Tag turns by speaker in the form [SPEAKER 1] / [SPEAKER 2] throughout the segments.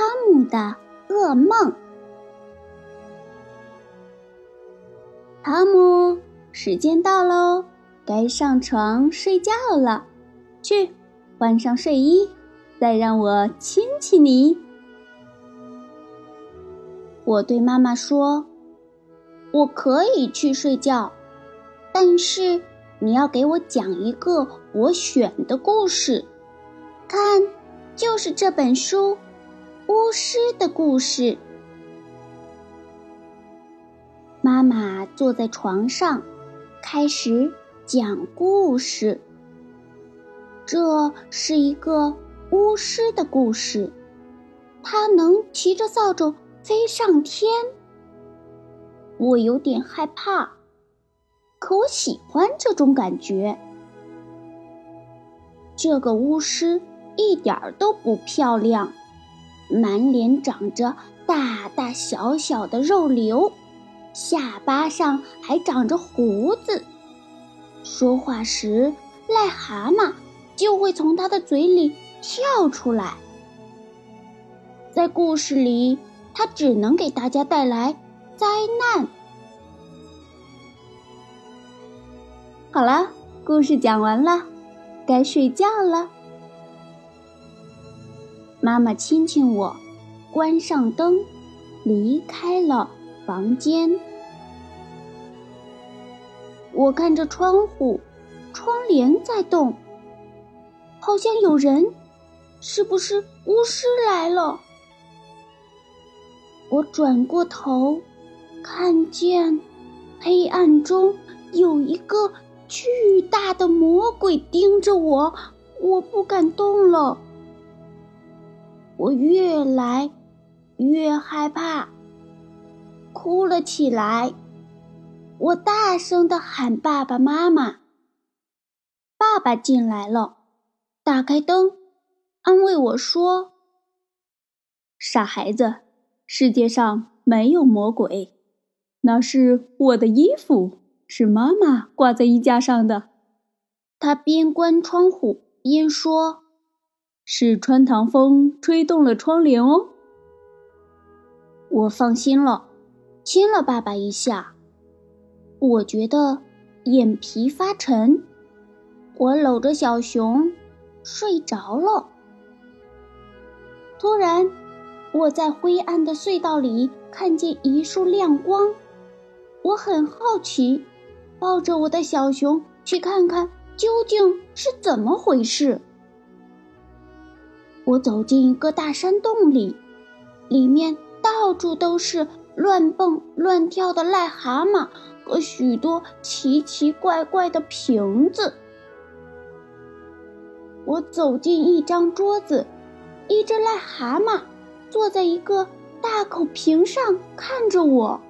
[SPEAKER 1] 汤姆的噩梦。汤姆，时间到喽，该上床睡觉了。去，换上睡衣，再让我亲亲你。我对妈妈说：“我可以去睡觉，但是你要给我讲一个我选的故事。看，就是这本书。”巫师的故事。妈妈坐在床上，开始讲故事。这是一个巫师的故事，他能骑着扫帚飞上天。我有点害怕，可我喜欢这种感觉。这个巫师一点儿都不漂亮。满脸长着大大小小的肉瘤，下巴上还长着胡子。说话时，癞蛤蟆就会从他的嘴里跳出来。在故事里，他只能给大家带来灾难。好了，故事讲完了，该睡觉了。妈妈亲亲我，关上灯，离开了房间。我看着窗户，窗帘在动，好像有人，是不是巫师来了？我转过头，看见黑暗中有一个巨大的魔鬼盯着我，我不敢动了。我越来越害怕，哭了起来。我大声的喊爸爸妈妈。爸爸进来了，打开灯，安慰我说：“
[SPEAKER 2] 傻孩子，世界上没有魔鬼，那是我的衣服，是妈妈挂在衣架上的。”
[SPEAKER 1] 他边关窗户边说。
[SPEAKER 2] 是穿堂风吹动了窗帘哦。
[SPEAKER 1] 我放心了，亲了爸爸一下。我觉得眼皮发沉，我搂着小熊睡着了。突然，我在灰暗的隧道里看见一束亮光，我很好奇，抱着我的小熊去看看究竟是怎么回事。我走进一个大山洞里，里面到处都是乱蹦乱跳的癞蛤蟆和许多奇奇怪怪的瓶子。我走进一张桌子，一只癞蛤蟆坐在一个大口瓶上看着我，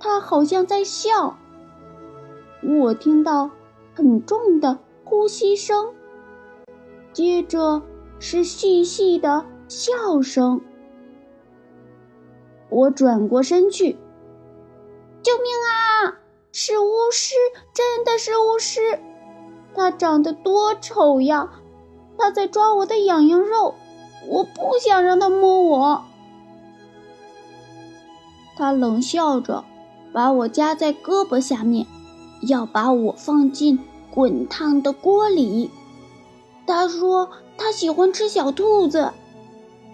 [SPEAKER 1] 它好像在笑。我听到很重的呼吸声，接着。是细细的笑声。我转过身去，救命啊！是巫师，真的是巫师！他长得多丑呀！他在抓我的痒痒肉，我不想让他摸我。他冷笑着，把我夹在胳膊下面，要把我放进滚烫的锅里。他说。他喜欢吃小兔子，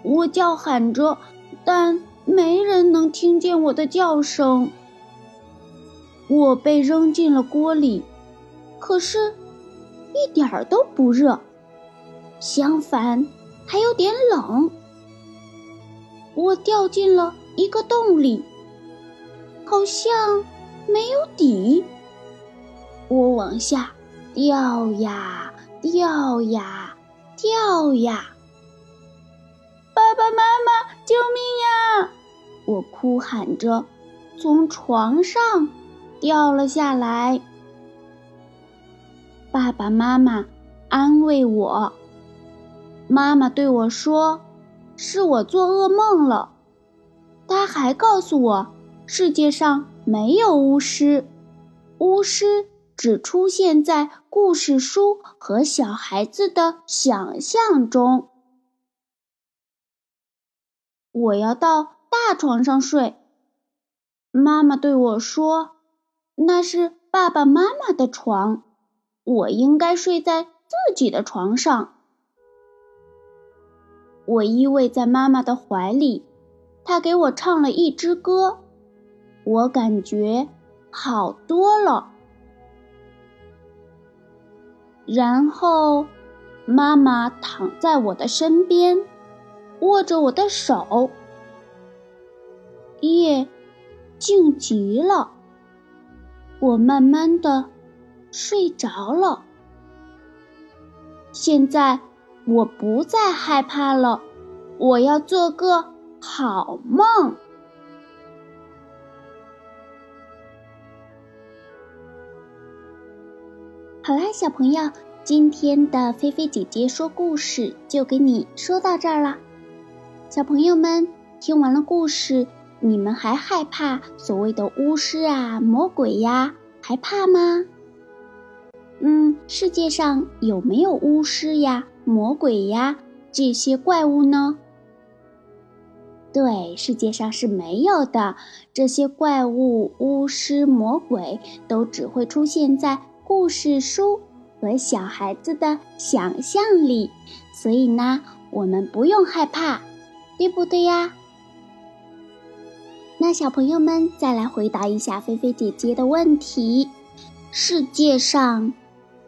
[SPEAKER 1] 我叫喊着，但没人能听见我的叫声。我被扔进了锅里，可是，一点儿都不热，相反，还有点冷。我掉进了一个洞里，好像没有底。我往下掉呀掉呀。掉呀！爸爸妈妈，救命呀！我哭喊着，从床上掉了下来。爸爸妈妈安慰我。妈妈对我说：“是我做噩梦了。”他还告诉我，世界上没有巫师，巫师只出现在故事书和小孩子的想象中。我要到大床上睡。妈妈对我说：“那是爸爸妈妈的床，我应该睡在自己的床上。”我依偎在妈妈的怀里，她给我唱了一支歌，我感觉好多了。然后，妈妈躺在我的身边，握着我的手。夜静极了，我慢慢的睡着了。现在。我不再害怕了，我要做个好梦。好啦，小朋友，今天的菲菲姐姐说故事就给你说到这儿了。小朋友们听完了故事，你们还害怕所谓的巫师啊、魔鬼呀？还怕吗？嗯，世界上有没有巫师呀？魔鬼呀，这些怪物呢？对，世界上是没有的。这些怪物、巫师、魔鬼都只会出现在故事书和小孩子的想象力，所以呢，我们不用害怕，对不对呀？那小朋友们再来回答一下菲菲姐姐的问题：世界上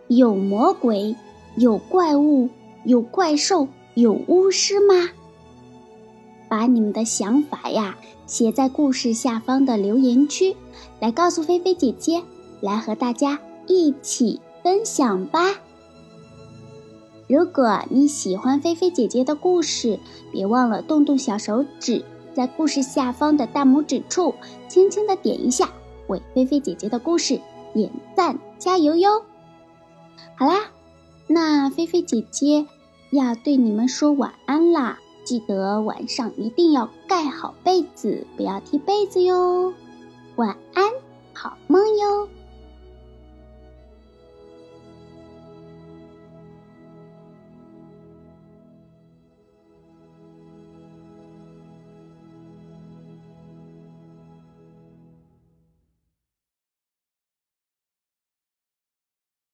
[SPEAKER 1] 有魔鬼，有怪物？有怪兽，有巫师吗？把你们的想法呀写在故事下方的留言区，来告诉菲菲姐姐，来和大家一起分享吧。如果你喜欢菲菲姐姐的故事，别忘了动动小手指，在故事下方的大拇指处轻轻的点一下，为菲菲姐姐的故事点赞加油哟！好啦。那菲菲姐姐要对你们说晚安啦！记得晚上一定要盖好被子，不要踢被子哟。晚安，好梦哟。